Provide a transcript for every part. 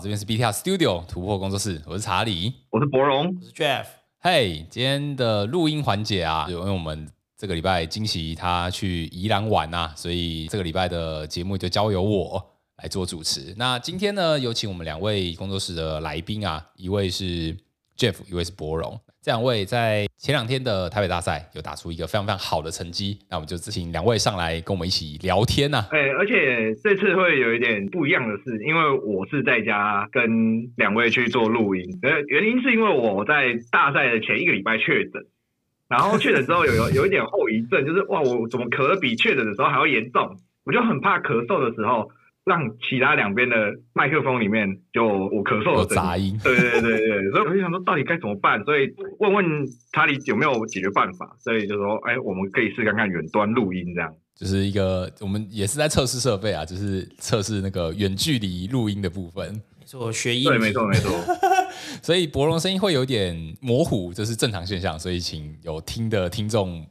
这边是 BTR Studio 突破工作室，我是查理，我是博荣，我是 Jeff。嘿，今天的录音环节啊，因为我们这个礼拜惊喜他去宜兰玩啊，所以这个礼拜的节目就交由我来做主持。那今天呢，有请我们两位工作室的来宾啊，一位是 Jeff，一位是博荣。这两位在前两天的台北大赛有打出一个非常非常好的成绩，那我们就请两位上来跟我们一起聊天呐、啊。哎，而且这次会有一点不一样的是，因为我是在家跟两位去做录音，呃，原因是因为我在大赛的前一个礼拜确诊，然后确诊之后有有有一点后遗症，就是哇，我怎么咳比确诊的时候还要严重，我就很怕咳嗽的时候。让其他两边的麦克风里面就我咳嗽有杂音，对对对对，所以我就想说到底该怎么办，所以问问查理有没有解决办法，所以就说哎，我们可以试看看远端录音这样，就是一个我们也是在测试设备啊，就是测试那个远距离录音的部分，没错，学音，对，没错没错，所以博龙声音会有点模糊，这是正常现象，所以请有听的听众。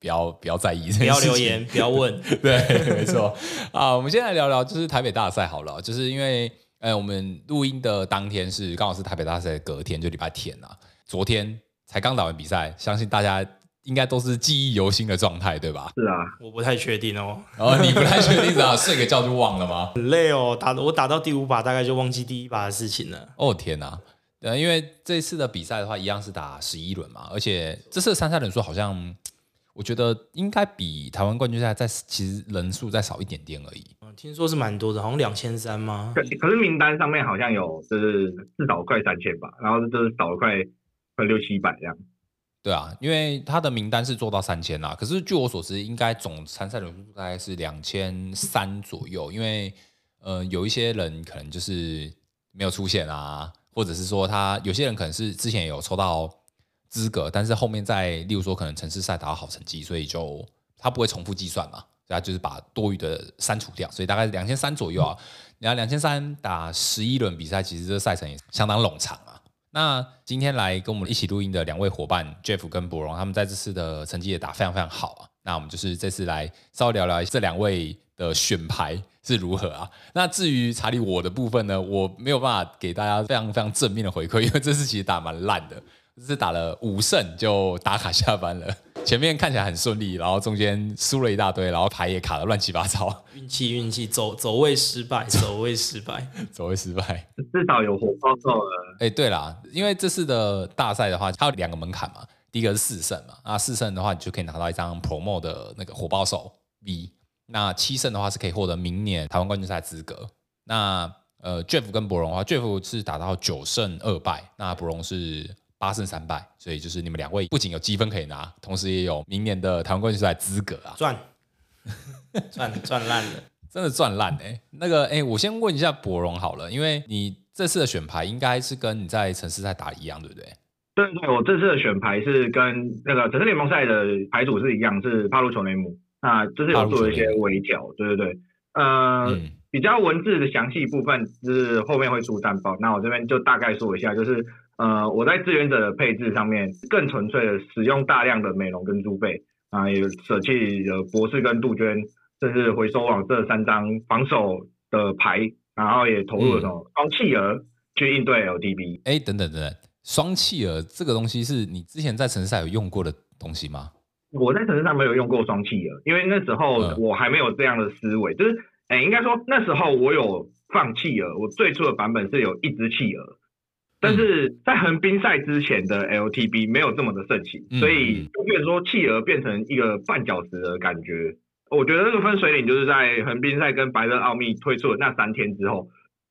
不要不要在意，不要留言，不要问。对，没错。啊，我们先来聊聊，就是台北大赛好了。就是因为，呃，我们录音的当天是刚好是台北大赛的隔天，就礼拜天啊。昨天才刚打完比赛，相信大家应该都是记忆犹新的状态，对吧？是啊，我不太确定哦。哦，你不太确定是吧？睡个觉就忘了吗？很累哦，打我打到第五把，大概就忘记第一把的事情了。哦天哪！呃，因为这次的比赛的话，一样是打十一轮嘛，而且这次的参赛人数好像。我觉得应该比台湾冠军赛再其实人数再少一点点而已。嗯，听说是蛮多的，好像两千三吗？可可是名单上面好像有，就是至少快三千吧，然后就是少了快快六七百这样。对啊，因为他的名单是做到三千啦，可是据我所知，应该总参赛人数大概是两千三左右。因为呃，有一些人可能就是没有出现啊，或者是说他有些人可能是之前有抽到。资格，但是后面再例如说可能城市赛打到好成绩，所以就他不会重复计算嘛，所以他就是把多余的删除掉，所以大概两千三左右啊。然后两千三打十一轮比赛，其实这个赛程也相当冗长啊。那今天来跟我们一起录音的两位伙伴 Jeff 跟博荣，他们在这次的成绩也打非常非常好啊。那我们就是这次来稍微聊聊这两位的选牌是如何啊。那至于查理我的部分呢，我没有办法给大家非常非常正面的回馈，因为这次其实打蛮烂的。是打了五胜就打卡下班了，前面看起来很顺利，然后中间输了一大堆，然后牌也卡的乱七八糟，运气运气，走走位失败，走位失败，走位失败，至少有火爆够了。哎，对啦，因为这次的大赛的话，它有两个门槛嘛，第一个是四胜嘛，那四胜的话，你就可以拿到一张 Promo 的那个火爆手 V，那七胜的话是可以获得明年台湾冠军赛资格。那呃，Jeff 跟博荣的话，Jeff 是打到九胜二败，那博荣是。八胜三败，所以就是你们两位不仅有积分可以拿，同时也有明年的台湾冠军赛资格啊！赚赚赚烂了，真的赚烂哎！那个哎，我先问一下博荣好了，因为你这次的选牌应该是跟你在城市赛打一样，对不对？对对，我这次的选牌是跟那个城市联盟赛的牌组是一样，是帕鲁球雷姆，那就是有做一些微调，对对对，呃。嗯比较文字的详细部分是后面会出战报，那我这边就大概说一下，就是呃我在志愿者的配置上面更纯粹的使用大量的美容跟猪背啊，也舍弃了博士跟杜鹃，甚至回收网这三张防守的牌，然后也投入了什么双企鹅去应对 LDB。哎，等等等等，双企鹅这个东西是你之前在城市赛有用过的东西吗？我在城市赛没有用过双企鹅，因为那时候我还没有这样的思维，就是。哎、欸，应该说那时候我有放企鹅，我最初的版本是有一只企鹅，但是在横滨赛之前的 LTB 没有这么的盛行，所以就变说企鹅变成一个绊脚石的感觉。我觉得那个分水岭就是在横滨赛跟白热奥秘推出的那三天之后，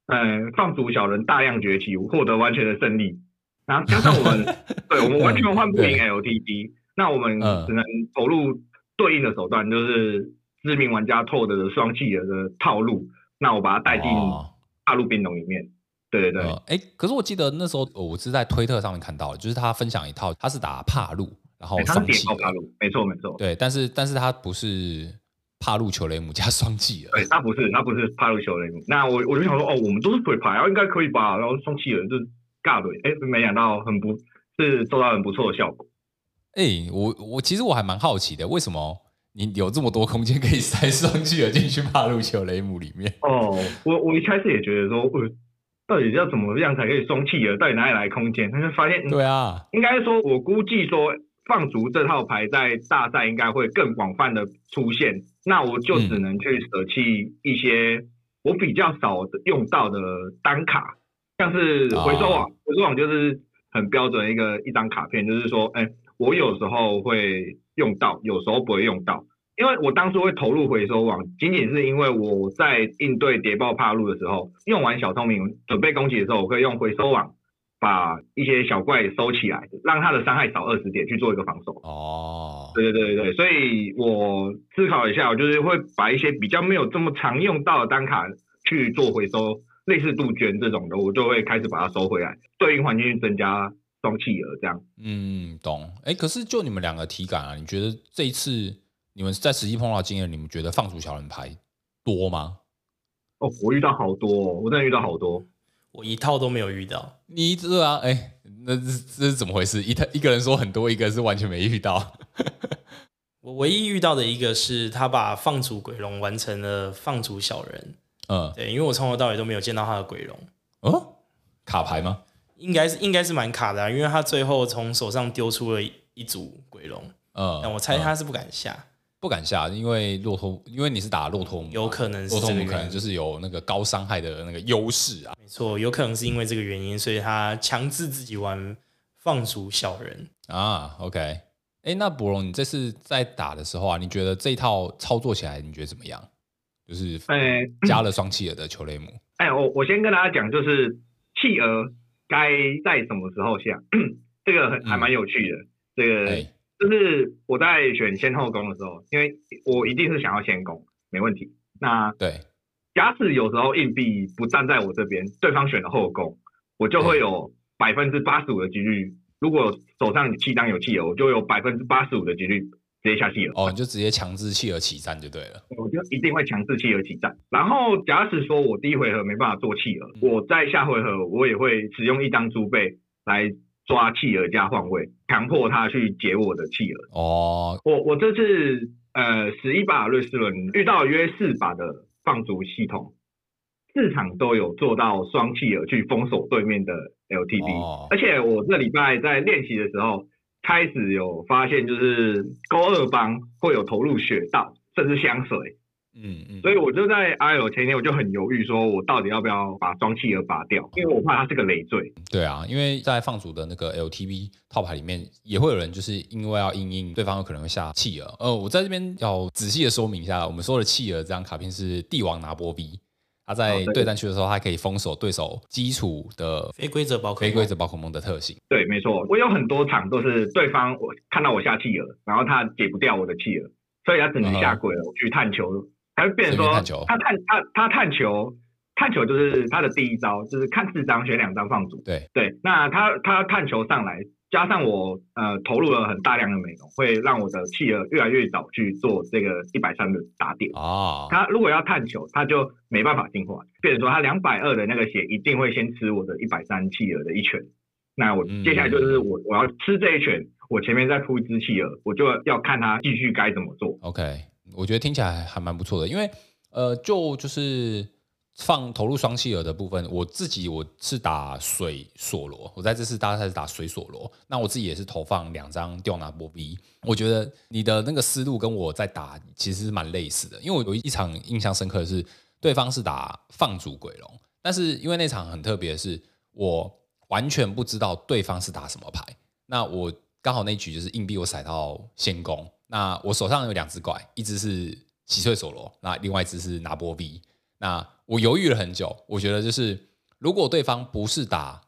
嗯，放逐小人大量崛起，获得完全的胜利，然后加上我们，对我们完全换不赢 LTB，那我们只能投入对应的手段，就是。知名玩家透的双企鹅的套路，那我把它带进大陆冰龙里面。对对对，哎、呃，可是我记得那时候我是在推特上面看到的，就是他分享一套，他是打帕路，然后双企鹅，帕路，没错没错。对，但是但是他不是帕路球雷姆加双企鹅，对，他不是他不是帕路球雷姆。那我我就想说，哦，我们都是鬼牌，然后应该可以吧？然后双击人就是尬队，哎，没想到很不，是收到很不错的效果。哎，我我其实我还蛮好奇的，为什么？你有这么多空间可以塞 双企鹅进去帕路球雷姆里面？哦，我我一开始也觉得说，呃，到底要怎么样才可以双企鹅？到底哪里来空间？他就发现，对啊，应该说，我估计说放逐这套牌在大赛应该会更广泛的出现，那我就只能去舍弃一些我比较少用到的单卡，像是回收网，回收网就是很标准的一个一张卡片，就是说，哎，我有时候会用到，有时候不会用到。因为我当初会投入回收网，仅仅是因为我在应对谍报帕路的时候，用完小聪明准备攻击的时候，我可以用回收网把一些小怪收起来，让它的伤害少二十点去做一个防守。哦，对对对对对，所以我思考一下，我就是会把一些比较没有这么常用到的单卡去做回收，类似杜鹃这种的，我就会开始把它收回来，对应环境去增加双企鹅这样。嗯，懂。哎，可是就你们两个体感啊，你觉得这一次？你们在实际碰到经验，你们觉得放逐小人牌多吗？哦，我遇到好多，哦，我真的遇到好多，我一套都没有遇到。你这啊？哎、欸，那这这是怎么回事？一他一个人说很多，一个是完全没遇到。我唯一遇到的一个是他把放逐鬼龙完成了放逐小人。嗯，对，因为我从头到尾都没有见到他的鬼龙。哦，卡牌吗？应该是应该是蛮卡的，啊，因为他最后从手上丢出了一组鬼龙。嗯，但我猜他是不敢下。嗯不敢下，因为骆驼，因为你是打骆驼母，有可能是这个原因，骆驼母可能就是有那个高伤害的那个优势啊。没错，有可能是因为这个原因，所以他强制自己玩放逐小人啊。OK，哎，那博龙，你这次在打的时候啊，你觉得这一套操作起来，你觉得怎么样？就是加了双企鹅的球雷姆。哎，我我先跟大家讲，就是企鹅该在什么时候下，这个很还蛮有趣的，嗯、这个。就是我在选先后攻的时候，因为我一定是想要先攻，没问题。那对，假使有时候硬币不站在我这边，对方选了后攻，我就会有百分之八十五的几率，如果手上七张有企鹅，我就有百分之八十五的几率直接下企鹅。哦，你就直接强制企鹅起战就对了。我就一定会强制企鹅起战。然后假使说我第一回合没办法做企鹅，嗯、我在下回合我也会使用一张猪背来。抓弃儿加换位，强迫他去解我的气了。哦，我我这次呃十一把瑞士轮遇到约四把的放逐系统，四场都有做到双气耳去封锁对面的 LTB，哦，而且我这礼拜在练习的时候开始有发现，就是勾二帮会有投入雪道甚至香水。嗯嗯，所以我就在 IL 前天我就很犹豫，说我到底要不要把双企鹅拔掉，因为我怕它是个累赘。对啊，因为在放逐的那个 LTV 套牌里面，也会有人就是因为要因应对方有可能会下企鹅。呃，我在这边要仔细的说明一下，我们说的企鹅这张卡片是帝王拿波 V，他在对战区的时候，他可以封锁对手基础的非规则宝可非规则宝可梦的特性。对，没错，我有很多场都是对方我看到我下企鹅，然后他解不掉我的企鹅，所以他只能下跪了，我去探球。他会变成说，他探他他探球，探球就是他的第一招，就是看四张选两张放逐。对对，那他他探球上来，加上我呃投入了很大量的美容，会让我的企鹅越来越早去做这个一百三的打点。哦。他如果要探球，他就没办法进化，变成说他两百二的那个血一定会先吃我的一百三企鹅的一拳。那我接下来就是我我要吃这一拳，我前面再铺一只企鹅，我就要看他继续该怎么做。OK。我觉得听起来还蛮不错的，因为呃，就就是放投入双企鹅的部分，我自己我是打水索罗，我在这次大赛是打水索罗，那我自己也是投放两张吊拿波 V，我觉得你的那个思路跟我在打其实蛮类似的，因为我有一场印象深刻的是对方是打放逐鬼龙，但是因为那场很特别的是我完全不知道对方是打什么牌，那我刚好那局就是硬币我骰到先攻。那我手上有两只怪，一只是洗碎索罗，那另外一只是拿波 V。那我犹豫了很久，我觉得就是如果对方不是打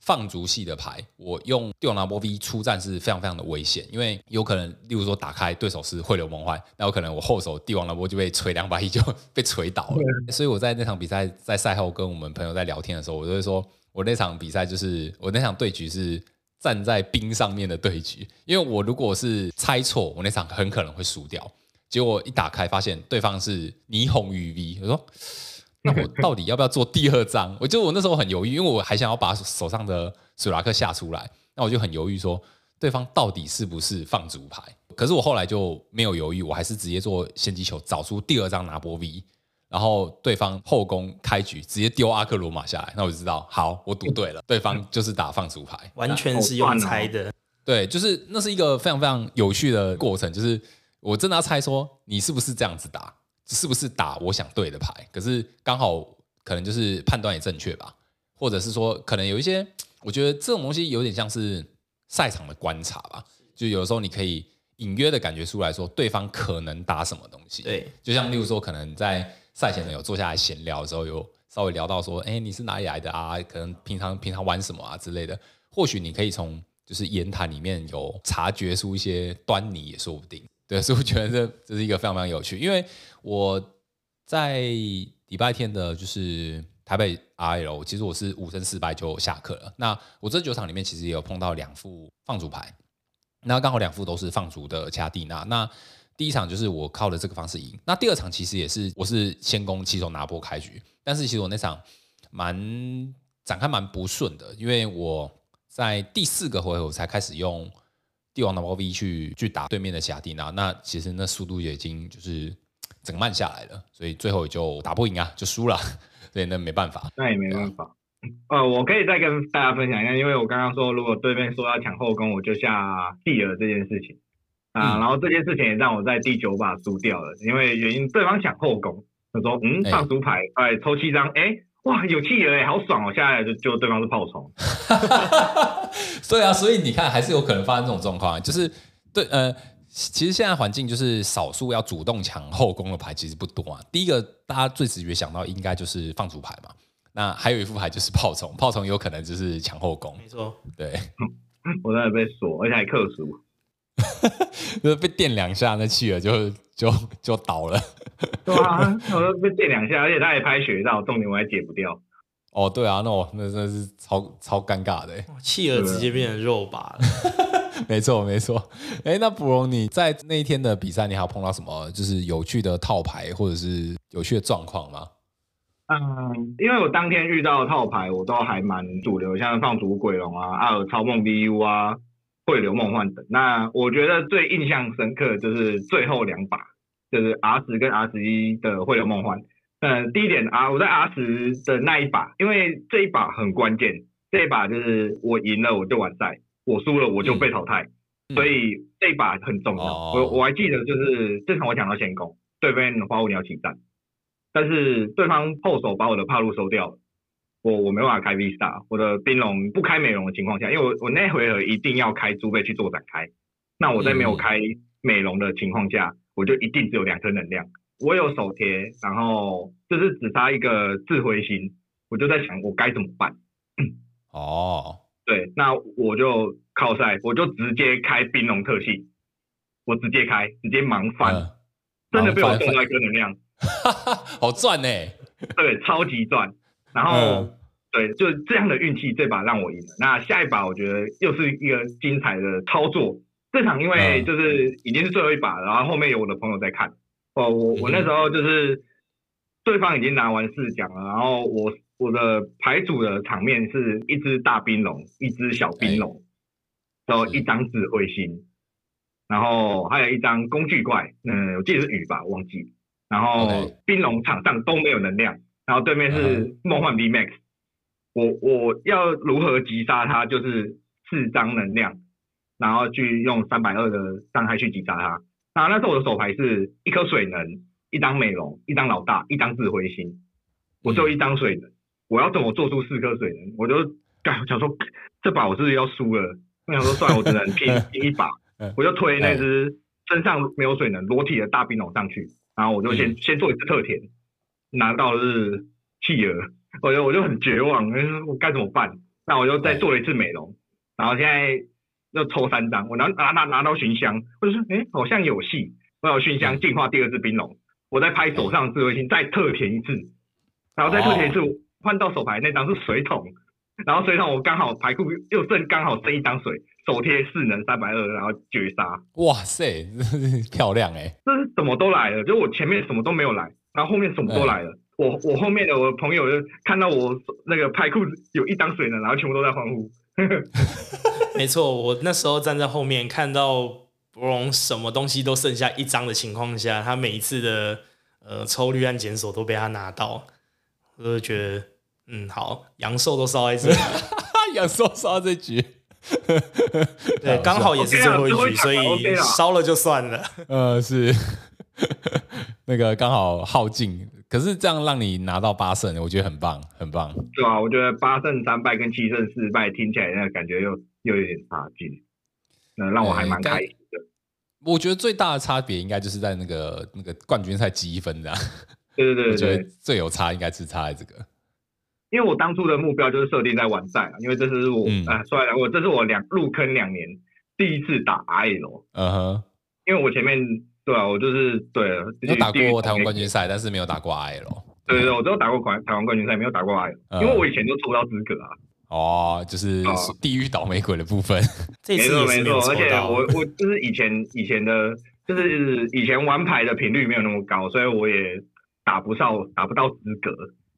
放逐系的牌，我用帝王拿波 V 出战是非常非常的危险，因为有可能，例如说打开对手是汇流梦幻，那有可能我后手帝王拿波就被锤两百一就 被锤倒了。所以我在那场比赛在赛后跟我们朋友在聊天的时候，我就会说我那场比赛就是我那场对局是。站在冰上面的对局，因为我如果是猜错，我那场很可能会输掉。结果一打开，发现对方是霓虹鱼 V，我说 那我到底要不要做第二张？我就我那时候很犹豫，因为我还想要把手上的水拉克下出来，那我就很犹豫说对方到底是不是放逐牌？可是我后来就没有犹豫，我还是直接做先机球，找出第二张拿波 V，然后对方后宫开局直接丢阿克罗马下来，那我就知道，好，我赌对了，对方就是打放逐牌，完全是用猜的。对，就是那是一个非常非常有趣的过程，就是我真的要猜说你是不是这样子打，是不是打我想对的牌，可是刚好可能就是判断也正确吧，或者是说可能有一些，我觉得这种东西有点像是赛场的观察吧，就有的时候你可以隐约的感觉出来说对方可能打什么东西，对，就像例如说可能在。赛前呢，有坐下来闲聊的时候，有稍微聊到说，哎，你是哪里来的啊？可能平常平常玩什么啊之类的。或许你可以从就是言谈里面有察觉出一些端倪，也说不定。对，所以我觉得这这是一个非常非常有趣。因为我在礼拜天的，就是台北 RL，其实我是五胜四败就下课了。那我这九场里面，其实也有碰到两副放逐牌，那刚好两副都是放逐的加蒂娜。那第一场就是我靠的这个方式赢，那第二场其实也是我是先攻起手拿波开局，但是其实我那场蛮展开蛮不顺的，因为我在第四个回合才开始用帝王拿波 V 去去打对面的霞蒂娜，那其实那速度也已经就是整慢下来了，所以最后也就打不赢啊，就输了，所以那没办法，那也没办法。呃，我可以再跟大家分享一下，因为我刚刚说如果对面说要抢后宫，我就下蒂尔这件事情。啊，然后这件事情也让我在第九把输掉了，因为原因对方抢后攻，他说嗯放逐牌，哎抽七张，哎哇有气了哎好爽哦，下来就就对方是炮虫，对啊，所以你看还是有可能发生这种状况，就是对呃，其实现在环境就是少数要主动抢后攻的牌其实不多啊。第一个大家最直觉想到应该就是放逐牌嘛，那还有一副牌就是炮虫，炮虫有可能就是抢后攻，没错，对，我在那被锁，而且还克数。就是被电两下，那企鹅就 就就倒了。对啊，我都被电两下，而且他还拍雪道，重点我还解不掉。哦，对啊，那我那真的是超超尴尬的。企鹅直接变成肉靶了。没错没错。哎，那卜龙你在那一天的比赛，你还有碰到什么就是有趣的套牌或者是有趣的状况吗？嗯，因为我当天遇到的套牌，我都还蛮主流，像放逐鬼龙啊、阿尔超梦 VU 啊。汇流梦幻的，那我觉得最印象深刻就是最后两把，就是 R 十跟 R 十一的汇流梦幻。嗯，第一点啊，我在 R 十的那一把，因为这一把很关键，这一把就是我赢了我就完赛，我输了我就被淘汰，嗯、所以这一把很重要。哦、我我还记得就是这场我抢到先攻，对面花无鸟起战，但是对方后手把我的帕路收掉了。我我没办法开 V Star，我的冰龙不开美容的情况下，因为我我那回合一定要开猪背去做展开，那我在没有开美容的情况下，我就一定只有两颗能量，我有手贴，然后就是只差一个智慧星，我就在想我该怎么办。哦，对，那我就靠赛，我就直接开冰龙特性，我直接开，直接盲翻，呃、真的被我中到一颗能量，哈哈，好赚呢，对，超级赚。然后，嗯、对，就这样的运气，这把让我赢了。那下一把，我觉得又是一个精彩的操作。这场因为就是已经是最后一把了，然后后面有我的朋友在看。哦，我我那时候就是对方已经拿完四奖了，然后我我的牌组的场面是一只大冰龙，一只小冰龙，然后一张智慧星，然后还有一张工具怪，嗯，我记得是雨吧，忘记。然后冰龙场上都没有能量。然后对面是梦幻 V Max，我我要如何击杀他？就是四张能量，然后去用三百二的伤害去击杀他。那那时候我的手牌是一颗水能，一张美容，一张老大，一张智慧星。我只有一张水能，我要怎么做出四颗水能？我就干，想说这把我是不是要输了？我想说算了，我只能拼 拼一把，我就推那只身上没有水能裸体的大冰龙上去，然后我就先先做一次特填。拿到的是企鹅，我就我就很绝望，我该怎么办？那我就再做了一次美容，然后现在又抽三张，我拿拿拿拿到熏香，我就说，哎、欸，好像有戏，我有熏香进化第二只冰龙，我再拍手上智慧星，再特填一次，然后再特填一次，换到手牌那张是水桶，然后水桶我刚好牌库又剩刚好剩一张水，手贴四能三百二，然后绝杀，哇塞，漂亮哎、欸，这是什么都来了，就我前面什么都没有来。然后后面什么都来了，我我后面的我的朋友就看到我那个排裤子有一张水呢，然后全部都在欢呼。没错，我那时候站在后面看到博龙什么东西都剩下一张的情况下，他每一次的呃抽绿案检索都被他拿到，我就觉得嗯好，阳寿都烧在这里，阳寿烧到这局，对，刚好也是最后一局，所以烧了就算了。呃，是那个刚好耗尽。可是这样让你拿到八胜，我觉得很棒，很棒。对啊，我觉得八胜三败跟七胜四败听起来那个感觉又又有点差劲，那，让我还蛮开心的。我觉得最大的差别应该就是在那个那个冠军赛积分这样。对对对，对，我觉得最有差应该是差在这个。因为我当初的目标就是设定在完赛，因为这是我、嗯、啊，说来我这是我两入坑两年第一次打 RL。嗯哼，因为我前面。对啊，我就是对了，有打过台湾冠军赛，但是没有打过 I L。对对对，我只有打过台台湾冠军赛，没有打过 RL，因为我以前就抽不到资格啊。哦，就是地狱倒霉鬼的部分。没错没错，而且我我就是以前以前的，就是以前玩牌的频率没有那么高，所以我也打不上打不到资格，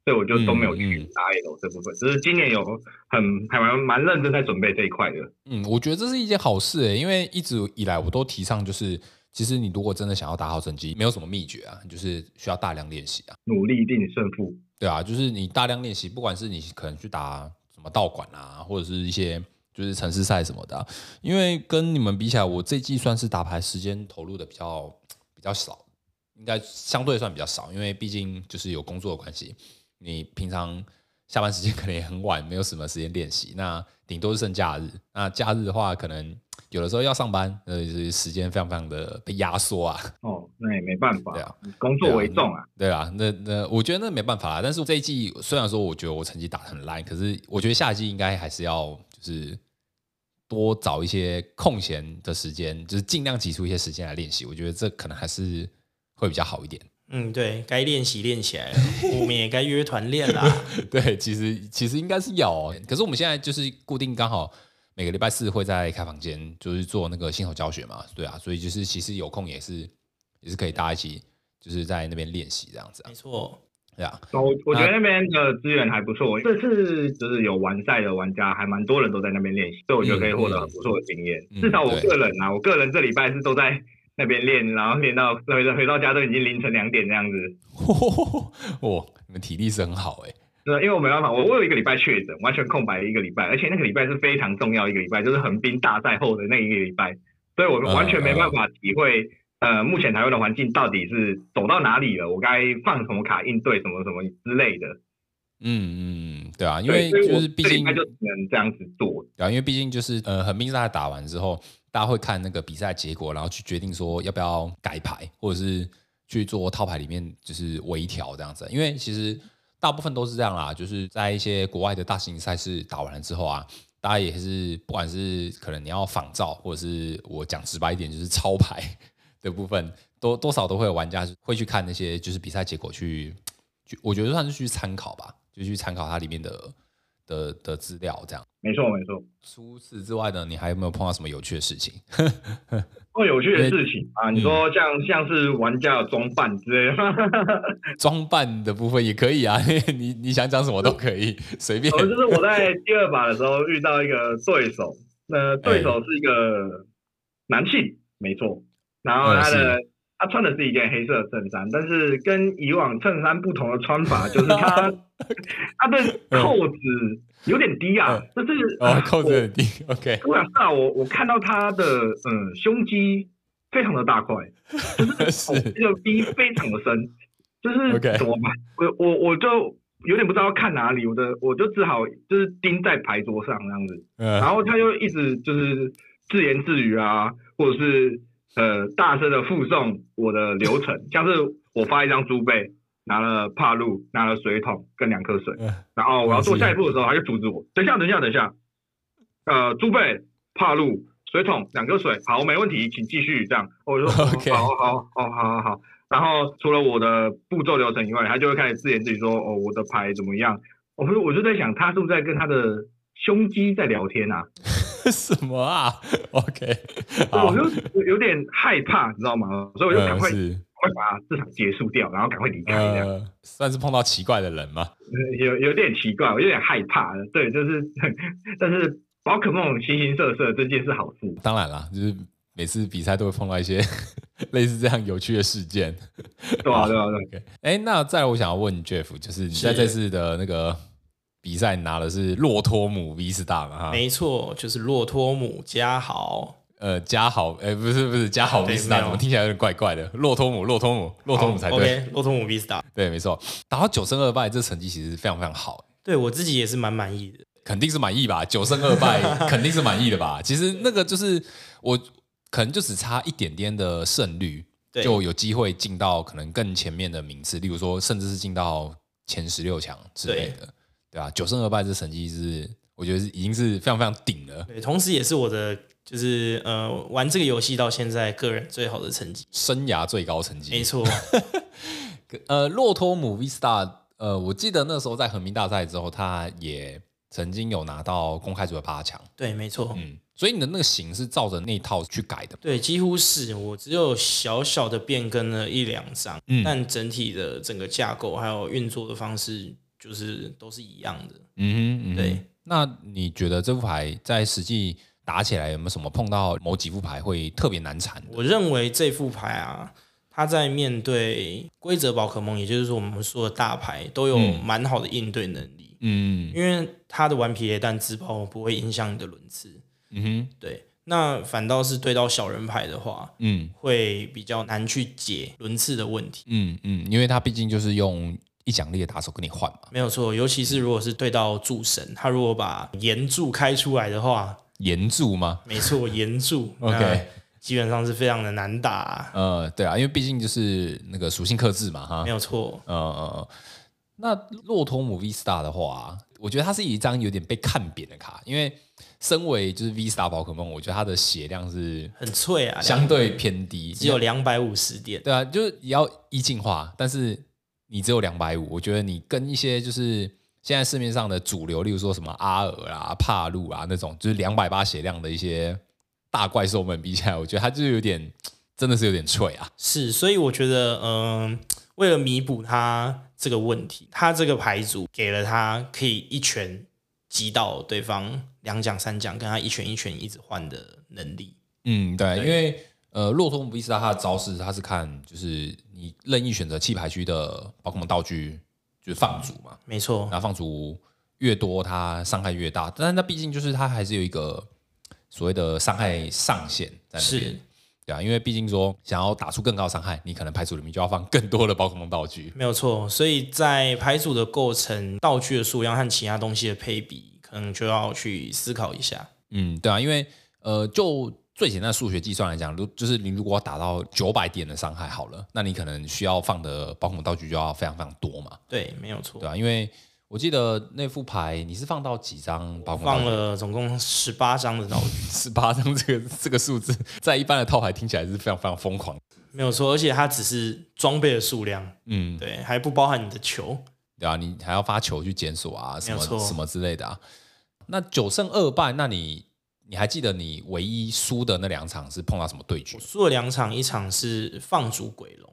所以我就都没有去 I L 这部分。只是今年有很还蛮蛮认真在准备这一块的。嗯，我觉得这是一件好事诶，因为一直以来我都提倡就是。其实你如果真的想要打好成绩，没有什么秘诀啊，就是需要大量练习啊，努力定胜负。对啊，就是你大量练习，不管是你可能去打什么道馆啊，或者是一些就是城市赛什么的啊，因为跟你们比起来，我这季算是打牌时间投入的比较比较少，应该相对算比较少，因为毕竟就是有工作的关系，你平常下班时间可能也很晚，没有什么时间练习，那顶多是剩假日，那假日的话可能。有的时候要上班，呃，时间非常非常的被压缩啊。哦，那也没办法，对啊，工作为重啊。对啊，那那我觉得那没办法啦。但是这一季虽然说我觉得我成绩打得很烂，可是我觉得下一季应该还是要就是多找一些空闲的时间，就是尽量挤出一些时间来练习。我觉得这可能还是会比较好一点。嗯，对该练习练起来，我们也该约团练啦。对，其实其实应该是要哦，可是我们现在就是固定刚好。每个礼拜四会在开房间，就是做那个新手教学嘛，对啊，所以就是其实有空也是也是可以大家一起就是在那边练习这样子啊。没错，对啊。我我觉得那边的资源还不错，这次就是有完赛的玩家还蛮多人都在那边练习，所以我觉得可以获得很不错的经验。嗯嗯、至少我个人啊，我个人这礼拜是都在那边练，然后练到回回到家都已经凌晨两点这样子。哦，你们体力是很好哎、欸。对，因为我没办法，我我有一个礼拜确诊，完全空白一个礼拜，而且那个礼拜是非常重要一个礼拜，就是横滨大赛后的那一个礼拜，所以我完全没办法体会，呃，呃目前台湾的环境到底是走到哪里了，我该放什么卡应对什么什么之类的。嗯嗯，对啊，因为就是毕竟就只能这样子做，对啊，因为毕竟就是呃横滨大赛打完之后，大家会看那个比赛结果，然后去决定说要不要改牌，或者是去做套牌里面就是微调这样子，因为其实。大部分都是这样啦，就是在一些国外的大型赛事打完了之后啊，大家也是不管是可能你要仿造，或者是我讲直白一点，就是抄牌的部分，多多少都会有玩家会去看那些就是比赛结果去，去我觉得算是去参考吧，就去参考它里面的的的资料这样。没错没错。除此之外呢，你还有没有碰到什么有趣的事情？更有趣的事情啊！你说像、嗯、像是玩家的装扮之类的，装扮的部分也可以啊。你你想讲什么都可以，随便。就是我在第二把的时候遇到一个对手，那对手是一个男性，没错。然后他的、嗯、他穿的是一件黑色衬衫，但是跟以往衬衫不同的穿法就是他他 的扣子。有点低啊，就、嗯、是啊，扣子很低。OK，突然啊，我我看到他的嗯胸肌非常的大块，就是 这个 V 非常的深，就是怎么办？我我我就有点不知道要看哪里，我的我就只好就是盯在牌桌上这样子，然后他就一直就是自言自语啊，或者是呃大声的附送我的流程，像是我发一张猪背。拿了帕路，拿了水桶跟两颗水，然后我要做下一步的时候，他就阻止我。等一下，等一下，等一下。呃，猪背、帕路、水桶、两颗水，好，没问题，请继续这样。我就说，okay. 好好好好好好。然后除了我的步骤流程以外，他就会开始自言自语说：“哦，我的牌怎么样？”我说，我就在想，他是不是在跟他的胸肌在聊天啊？什么啊？OK，我就有点害怕，你知道吗？所以我就赶快。嗯会把这场结束掉，然后赶快离开，这样、呃、算是碰到奇怪的人吗？有有点奇怪，我有点害怕。对，就是，但是宝可梦形形色色，这件是好事。当然啦，就是每次比赛都会碰到一些 类似这样有趣的事件。对啊，对啊，对。哎、okay，那再来，我想要问 Jeff，就是你在这次的那个比赛拿的是骆驼姆 V Star 嘛？哈，没错，就是骆驼姆加豪。呃，加好，哎，不是不是加好 V Star，怎么听起来有点怪怪的？洛托姆，洛托姆，洛托姆才对。洛托姆 V Star，对，没错，打到九胜二败，这成绩其实非常非常好。对我自己也是蛮满意的，肯定是满意吧？九胜二败，肯定是满意的吧？其实那个就是我可能就只差一点点的胜率，就有机会进到可能更前面的名次，例如说，甚至是进到前十六强之类的，对，对吧？九胜二败这成绩是，我觉得已经是非常非常顶了。对，同时也是我的。就是呃，玩这个游戏到现在个人最好的成绩，生涯最高成绩，没错。呃，洛托姆 V Star，呃，我记得那时候在横滨大赛之后，他也曾经有拿到公开组的八强。对，没错。嗯，所以你的那个型是照着那套去改的。对，几乎是我只有小小的变更了一两张，嗯，但整体的整个架构还有运作的方式，就是都是一样的。嗯哼，嗯，对。那你觉得这副牌在实际打起来有没有什么碰到某几副牌会特别难缠？我认为这副牌啊，它在面对规则宝可梦，也就是说我们说的大牌，都有蛮好的应对能力。嗯，因为它的顽皮雷弹自爆不会影响你的轮次。嗯哼，对。那反倒是对到小人牌的话，嗯，会比较难去解轮次的问题。嗯嗯，因为它毕竟就是用一奖励的打手跟你换嘛。没有错，尤其是如果是对到柱神，他如果把炎柱开出来的话。炎柱吗？没错，岩柱。OK，基本上是非常的难打啊。呃，对啊，因为毕竟就是那个属性克制嘛，哈。没有错。呃呃，那洛托姆 V Star 的话，我觉得它是一张有点被看扁的卡，因为身为就是 V Star 宝可梦，我觉得它的血量是很脆啊，相对偏低，只有两百五十点。对啊，就是也要一进化，但是你只有两百五，我觉得你跟一些就是。现在市面上的主流，例如说什么阿尔啊、帕路啊那种，就是两百八血量的一些大怪兽们比起来，我觉得它就是有点，真的是有点脆啊。是，所以我觉得，嗯、呃，为了弥补它这个问题，它这个牌组给了它可以一拳击倒对方两奖三奖，跟他一拳一拳一直换的能力。嗯，对，对因为呃，骆驼姆 V Star 它的招式，他是看就是你任意选择弃牌区的宝可梦道具。就是放逐嘛，没错。然后放逐越多，它伤害越大。但是它毕竟就是它还是有一个所谓的伤害上限在那边，是，对啊。因为毕竟说想要打出更高伤害，你可能牌组里面就要放更多的宝可梦道具。没有错，所以在牌组的构成、道具的数量和其他东西的配比，可能就要去思考一下。嗯，对啊，因为呃，就。最简单的数学计算来讲，如就是你如果要打到九百点的伤害好了，那你可能需要放的宝可梦道具就要非常非常多嘛。对，没有错。对啊，因为我记得那副牌你是放到几张宝可梦？放了总共十八张的道具，十八张这个这个数字，在一般的套牌听起来是非常非常疯狂。没有错，而且它只是装备的数量，嗯，对，还不包含你的球。对啊，你还要发球去检索啊，什么什么之类的啊。那九胜二败，那你？你还记得你唯一输的那两场是碰到什么对局？输了两场，一场是放逐鬼龙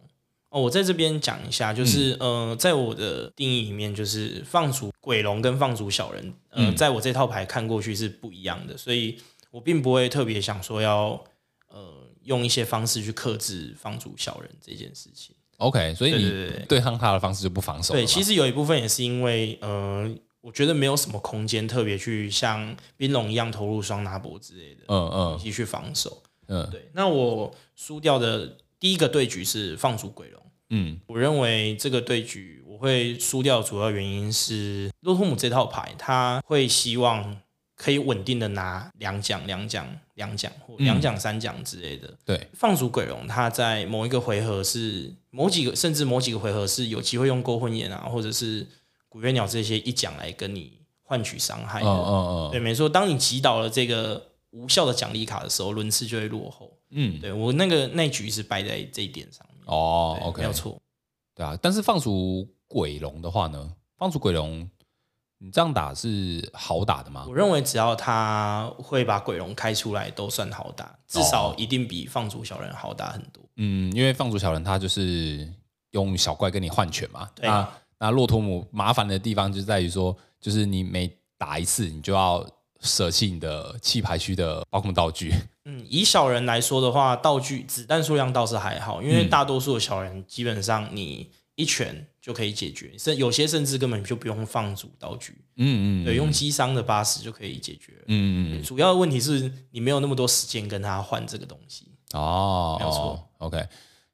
哦。我在这边讲一下，就是、嗯、呃，在我的定义里面，就是放逐鬼龙跟放逐小人，呃，在我这套牌看过去是不一样的，所以我并不会特别想说要呃用一些方式去克制放逐小人这件事情。OK，所以你对抗他的方式就不防守。对，其实有一部分也是因为呃。我觉得没有什么空间特别去像冰龙一样投入双拿博之类的，嗯嗯，继续防守，嗯，对。那我输掉的第一个对局是放逐鬼龙，嗯，我认为这个对局我会输掉，主要原因是洛托姆这套牌，他会希望可以稳定的拿两奖、两奖、两奖或两奖三奖之类的。嗯、对，放逐鬼龙，他在某一个回合是某几个，甚至某几个回合是有机会用勾魂眼啊，或者是。古月鸟这些一讲来跟你换取伤害，哦哦哦，对，没错。当你击倒了这个无效的奖励卡的时候，轮次就会落后。嗯，对我那个那局是败在这一点上面。哦，OK，没有错。对啊，但是放逐鬼龙的话呢？放逐鬼龙，你这样打是好打的吗？我认为只要他会把鬼龙开出来，都算好打，至少一定比放逐小人好打很多。嗯，因为放逐小人他就是用小怪跟你换拳嘛。对啊。那骆驼姆麻烦的地方就在于说，就是你每打一次，你就要舍弃你的弃牌区的包控道具。嗯，以小人来说的话，道具子弹数量倒是还好，因为大多数的小人基本上你一拳就可以解决，甚有些甚至根本就不用放主道具。嗯，嗯嗯，对，用击伤的八十就可以解决。嗯嗯，主要的问题是你没有那么多时间跟他换这个东西。哦，没有错。OK。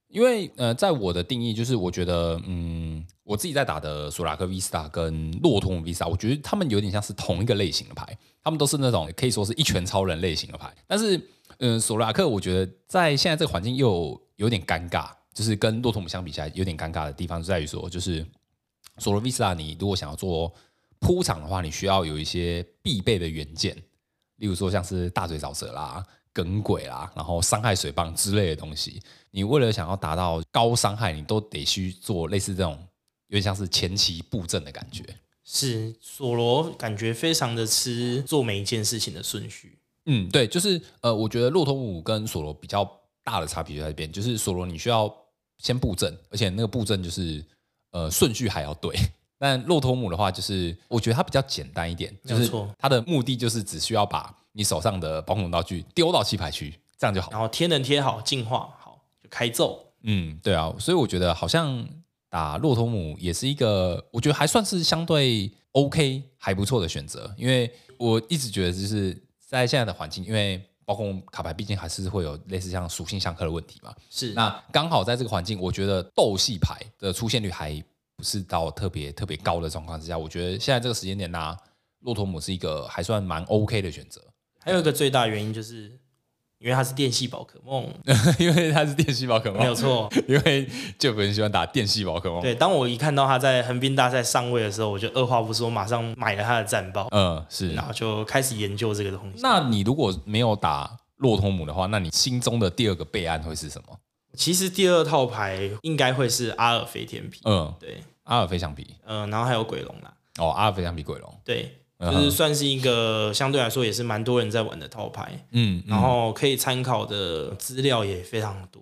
因为呃，在我的定义就是，我觉得，嗯，我自己在打的索拉克 Vista 跟洛托姆 V Star，我觉得他们有点像是同一个类型的牌，他们都是那种可以说是一拳超人类型的牌。但是，嗯、索拉克我觉得在现在这个环境又有，点尴尬，就是跟洛托姆相比起来有点尴尬的地方就在于说，就是索罗 Vista 你如果想要做铺场的话，你需要有一些必备的元件，例如说像是大嘴沼泽啦。耿鬼啦，然后伤害水棒之类的东西，你为了想要达到高伤害，你都得去做类似这种，有点像是前期布阵的感觉。是索罗感觉非常的吃做每一件事情的顺序。嗯，对，就是呃，我觉得骆驼姆跟索罗比较大的差别就在这边，就是索罗你需要先布阵，而且那个布阵就是呃顺序还要对。但骆驼姆的话，就是我觉得它比较简单一点，就是它的目的就是只需要把。你手上的宝可梦道具丢到弃牌区，这样就好。然后贴能贴好，净化好，就开奏。嗯，对啊，所以我觉得好像打洛托姆也是一个，我觉得还算是相对 OK 还不错的选择。因为我一直觉得，就是在现在的环境，因为宝可梦卡牌毕竟还是会有类似像属性相克的问题嘛。是。那刚好在这个环境，我觉得斗系牌的出现率还不是到特别特别高的状况之下，我觉得现在这个时间点拿洛托姆是一个还算蛮 OK 的选择。还有一个最大原因就是，因为它是电系宝可梦，因为它是电系宝可梦，没有错。因为就很喜欢打电系宝可梦。对，当我一看到他在横滨大赛上位的时候，我就二话不说，马上买了他的战报。嗯，是，然后就开始研究这个东西。那你如果没有打洛托姆的话，那你心中的第二个备案会是什么？其实第二套牌应该会是阿尔飞天皮。嗯，对，阿尔飞橡皮。嗯，然后还有鬼龙啦。哦，阿尔飞橡皮鬼龙。对。就是算是一个相对来说也是蛮多人在玩的套牌，嗯，然后可以参考的资料也非常多。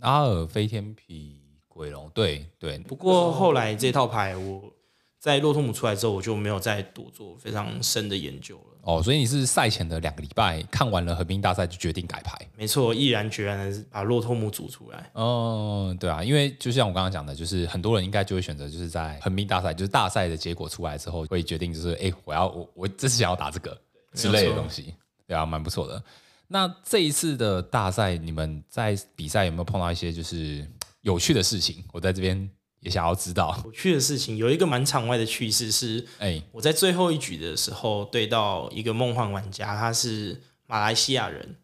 阿尔飞天皮鬼龙，对对。不过后来这套牌我在洛托姆出来之后，我就没有再多做非常深的研究了。哦，所以你是赛前的两个礼拜看完了横滨大赛就决定改牌？没错，毅然决然的把洛托姆组出来。哦，对啊，因为就像我刚刚讲的，就是很多人应该就会选择就是在横滨大赛，就是大赛的结果出来之后，会决定就是哎，我要我我这次想要打这个之类的东西，对啊，蛮不错的。那这一次的大赛，你们在比赛有没有碰到一些就是有趣的事情？我在这边。也想要知道。有趣的事情，有一个蛮场外的趣事是，哎，我在最后一局的时候对到一个梦幻玩家，他是马来西亚人，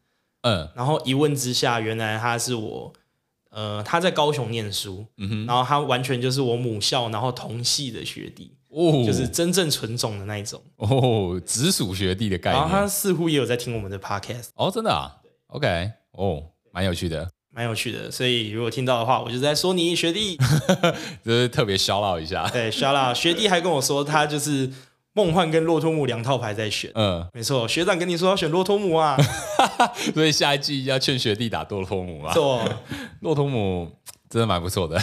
嗯，然后一问之下，原来他是我，呃，他在高雄念书，嗯哼，然后他完全就是我母校，然后同系的学弟，哦，就是真正纯种的那一种，哦，直属学弟的概。念，然后他似乎也有在听我们的 podcast，哦，真的啊，OK，哦，蛮有趣的。蛮有趣的，所以如果听到的话，我就在说你学弟，就是特别 shout out 一下。对，shout out 学弟还跟我说，他就是梦幻跟骆托姆两套牌在选。嗯，没错，学长跟你说要选骆托姆啊，所以下一季要劝学弟打洛托姆啊。错，骆托姆真的蛮不错的。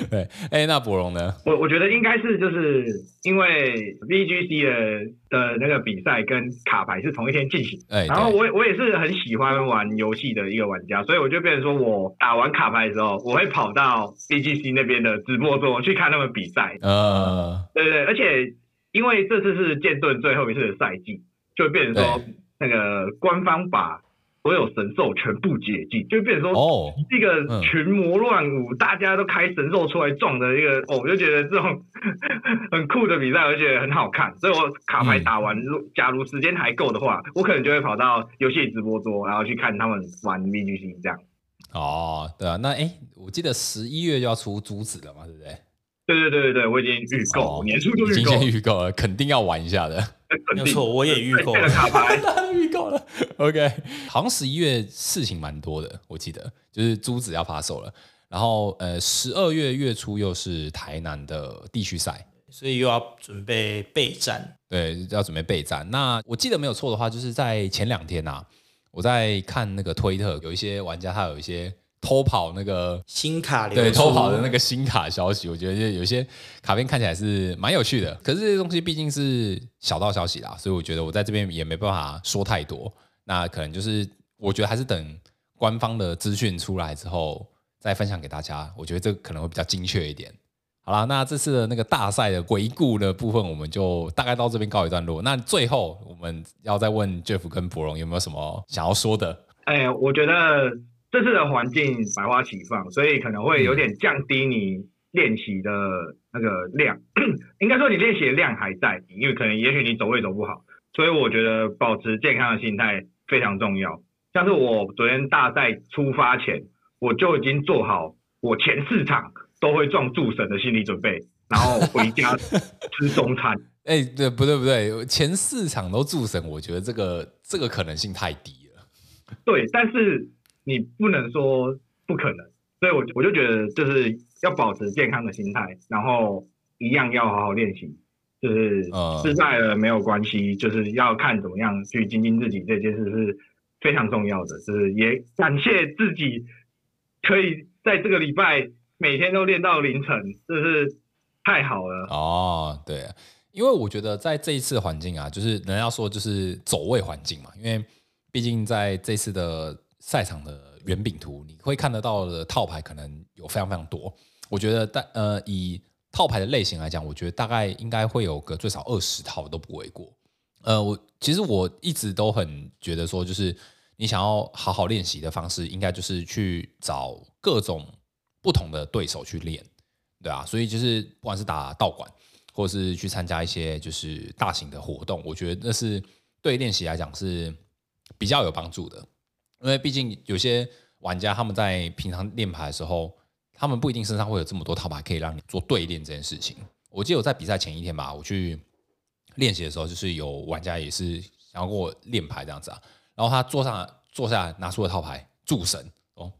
对，哎、欸，那博荣呢？我我觉得应该是就是因为 VGC 的的那个比赛跟卡牌是同一天进行，欸、然后我我也是很喜欢玩游戏的一个玩家，所以我就变成说我打完卡牌的时候，我会跑到 VGC 那边的直播中去看他们比赛。呃，对对，而且因为这次是剑盾最后一次的赛季，就会变成说那个官方把。所有神兽全部解禁，就变成说哦，一个群魔乱舞，大家都开神兽出来撞的一个哦，我就觉得这种 很酷的比赛，而且很好看。所以我卡牌打完，假如时间还够的话，我可能就会跑到游戏直播桌，然后去看他们玩 VGC 这样。哦，对啊，那哎，我记得十一月就要出珠子了嘛，对不对？对对对对对，我已经预购，年初就预购，已经先预购了，肯定要玩一下的。没错，我也预购了卡牌，OK，好像十一月事情蛮多的，我记得就是珠子要发售了，然后呃，十二月月初又是台南的地区赛，所以又要准备备战。对，要准备备战。那我记得没有错的话，就是在前两天呐、啊，我在看那个推特，有一些玩家他有一些偷跑那个新卡，对，偷跑的那个新卡消息，我觉得有些卡片看起来是蛮有趣的。可是这些东西毕竟是小道消息啦，所以我觉得我在这边也没办法说太多。那可能就是我觉得还是等官方的资讯出来之后再分享给大家。我觉得这可能会比较精确一点。好啦，那这次的那个大赛的回顾的部分，我们就大概到这边告一段落。那最后我们要再问 Jeff 跟博荣有没有什么想要说的？哎、欸，我觉得这次的环境百花齐放，所以可能会有点降低你练习的那个量。嗯、应该说你练习的量还在，因为可能也许你走位走不好，所以我觉得保持健康的心态非常重要。像是我昨天大赛出发前，我就已经做好我前四场。都会撞柱神的心理准备，然后回家 吃中餐。哎、欸，对，不对，不对，前四场都柱神，我觉得这个这个可能性太低了。对，但是你不能说不可能，所以我我就觉得就是要保持健康的心态，然后一样要好好练习，就是失败了没有关系，就是要看怎么样去精进自己，这件事是非常重要的。就是也感谢自己可以在这个礼拜。每天都练到凌晨，真是太好了哦。对，因为我觉得在这一次环境啊，就是人家说就是走位环境嘛，因为毕竟在这次的赛场的圆饼图，你会看得到的套牌可能有非常非常多。我觉得但呃以套牌的类型来讲，我觉得大概应该会有个最少二十套都不为过。呃，我其实我一直都很觉得说，就是你想要好好练习的方式，应该就是去找各种。不同的对手去练，对啊，所以就是不管是打道馆，或是去参加一些就是大型的活动，我觉得那是对练习来讲是比较有帮助的。因为毕竟有些玩家他们在平常练牌的时候，他们不一定身上会有这么多套牌可以让你做对练这件事情。我记得我在比赛前一天吧，我去练习的时候，就是有玩家也是想要跟我练牌这样子啊，然后他坐上坐下来拿出了套牌助神哦。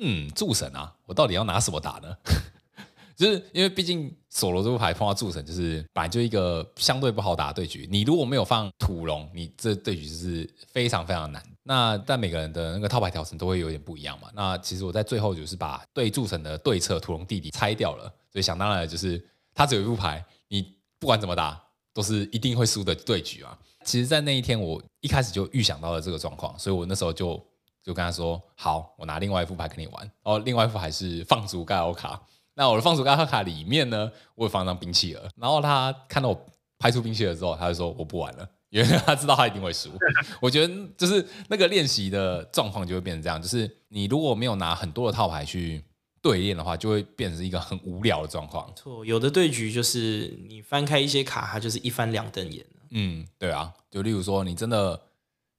嗯，助神啊，我到底要拿什么打呢？就是因为毕竟索罗这副牌碰到助神，就是本来就一个相对不好打的对局。你如果没有放土龙，你这对局就是非常非常难。那但每个人的那个套牌调成都会有点不一样嘛。那其实我在最后就是把对铸神的对策屠龙弟弟拆掉了，所以想当然的就是他只有一副牌，你不管怎么打都是一定会输的对局啊。其实，在那一天我一开始就预想到了这个状况，所以我那时候就。就跟他说好，我拿另外一副牌跟你玩。哦，另外一副牌是放逐盖欧卡。那我的放逐盖欧卡里面呢，我有放张兵器儿。然后他看到我拍出兵器儿之后，他就说我不玩了，因为他知道他一定会输。我觉得就是那个练习的状况就会变成这样，就是你如果没有拿很多的套牌去对练的话，就会变成一个很无聊的状况。错，有的对局就是你翻开一些卡，它就是一翻两瞪眼。嗯，对啊，就例如说你真的。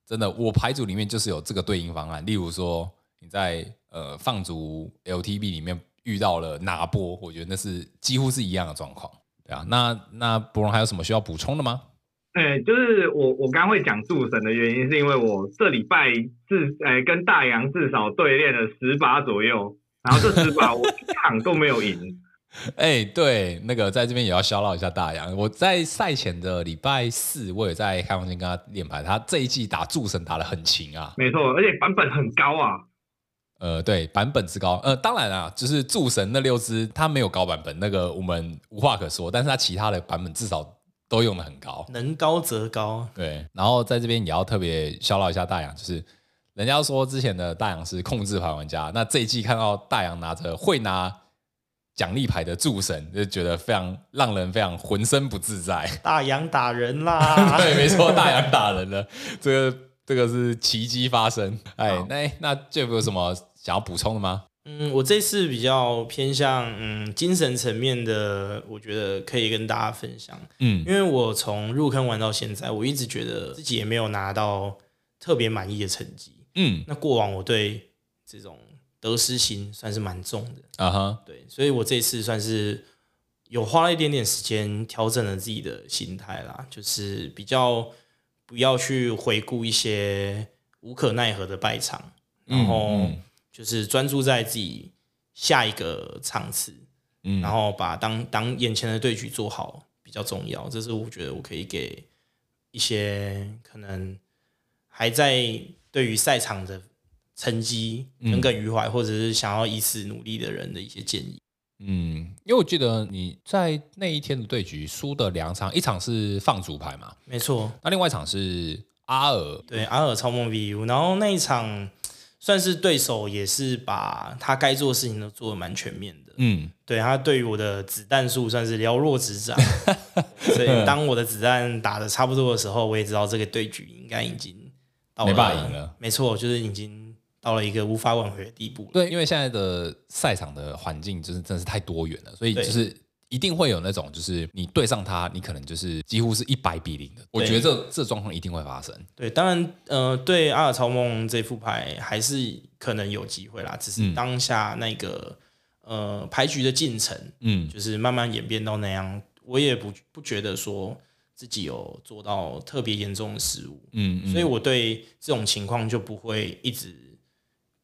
真的，我牌组里面就是有这个对应方案。例如说，你在呃放逐 LTB 里面遇到了拿波，我觉得那是几乎是一样的状况。对啊，那那博龙还有什么需要补充的吗？哎、欸，就是我我刚刚会讲助神的原因，是因为我这礼拜至哎、欸、跟大洋至少对练了十把左右，然后这十把我一场都没有赢。哎、欸，对，那个在这边也要 shout out 一下大洋。我在赛前的礼拜四，我也在开房间跟他练牌。他这一季打助神打的很勤啊，没错，而且版本很高啊。呃，对，版本之高，呃，当然啊，就是助神那六只他没有高版本，那个我们无话可说。但是他其他的版本至少都用的很高，能高则高。对，然后在这边也要特别 shout out 一下大洋，就是人家说之前的大洋是控制牌玩家，那这一季看到大洋拿着会拿。奖励牌的助神就觉得非常让人非常浑身不自在。大洋打人啦！对，没错，大洋打人了，这个这个是奇迹发生。哎，那那 Jeff 有什么想要补充的吗？嗯，我这次比较偏向嗯精神层面的，我觉得可以跟大家分享。嗯，因为我从入坑玩到现在，我一直觉得自己也没有拿到特别满意的成绩。嗯，那过往我对这种。得失心算是蛮重的啊哈，uh huh. 对，所以我这次算是有花了一点点时间调整了自己的心态啦，就是比较不要去回顾一些无可奈何的败场，然后就是专注在自己下一个场次，嗯，然后把当当眼前的对局做好比较重要，这是我觉得我可以给一些可能还在对于赛场的。成绩耿耿于怀，或者是想要以此努力的人的一些建议。嗯，因为我记得你在那一天的对局输的两场，一场是放逐牌嘛，没错。那另外一场是阿尔，对阿尔超梦 VU，然后那一场算是对手也是把他该做的事情都做的蛮全面的。嗯，对他对于我的子弹数算是了若指掌，所以当我的子弹打的差不多的时候，我也知道这个对局应该已经到了没办法赢了。没错，就是已经。到了一个无法挽回的地步。对，因为现在的赛场的环境就是真的是太多元了，所以就是一定会有那种，就是你对上他，你可能就是几乎是一百比零的。我觉得这这状况一定会发生。对，当然，呃，对阿尔超梦这副牌还是可能有机会啦，只是当下那个、嗯、呃牌局的进程，嗯，就是慢慢演变到那样，我也不不觉得说自己有做到特别严重的失误，嗯，嗯，所以我对这种情况就不会一直。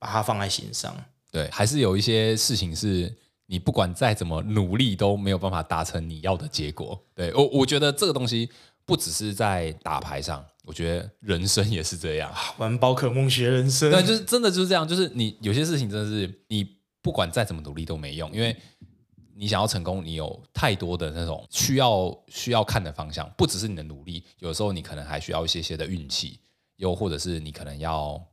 把它放在心上，对，还是有一些事情是你不管再怎么努力都没有办法达成你要的结果。对，我，我觉得这个东西不只是在打牌上，我觉得人生也是这样。玩宝可梦学人生，对，就是真的就是这样，就是你有些事情真的是你不管再怎么努力都没用，因为你想要成功，你有太多的那种需要需要看的方向，不只是你的努力，有时候你可能还需要一些些的运气，又或者是你可能要。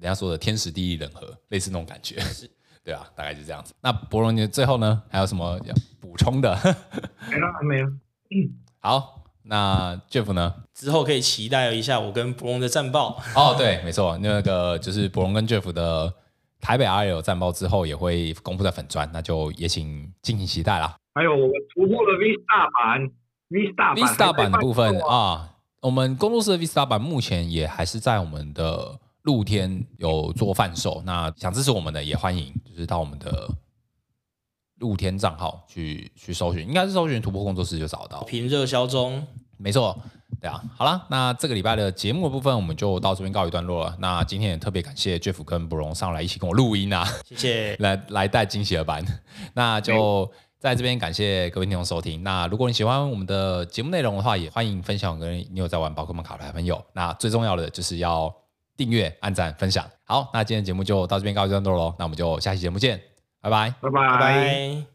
人家说的天时地利人和，类似那种感觉，是对啊，大概就这样子。那博龙，你最后呢，还有什么要补充的？没了，没了。嗯，好，那 Jeff 呢？之后可以期待一下我跟博龙的战报。哦，对，没错，那个就是博龙跟 Jeff 的台北 RL 战报之后也会公布在粉专，那就也请敬请期待啦。还有我们突破了 V Star 版，V Star V Star 版的部分啊，我们工作室的 V Star 版目前也还是在我们的。露天有做贩售，那想支持我们的也欢迎，就是到我们的露天账号去去搜寻，应该是搜寻突破工作室就找到。平热销中，没错，对啊。好了，那这个礼拜的节目的部分我们就到这边告一段落了。那今天也特别感谢 Jeff 跟博龙上来一起跟我录音啊，谢谢，来来带惊喜的班。那就在这边感谢各位听众收听。那如果你喜欢我们的节目内容的话，也欢迎分享跟你有在玩宝可梦卡牌的朋友。那最重要的就是要。订阅、按赞、分享，好，那今天节目就到这边告一段落喽，那我们就下期节目见，拜拜，拜拜。拜拜。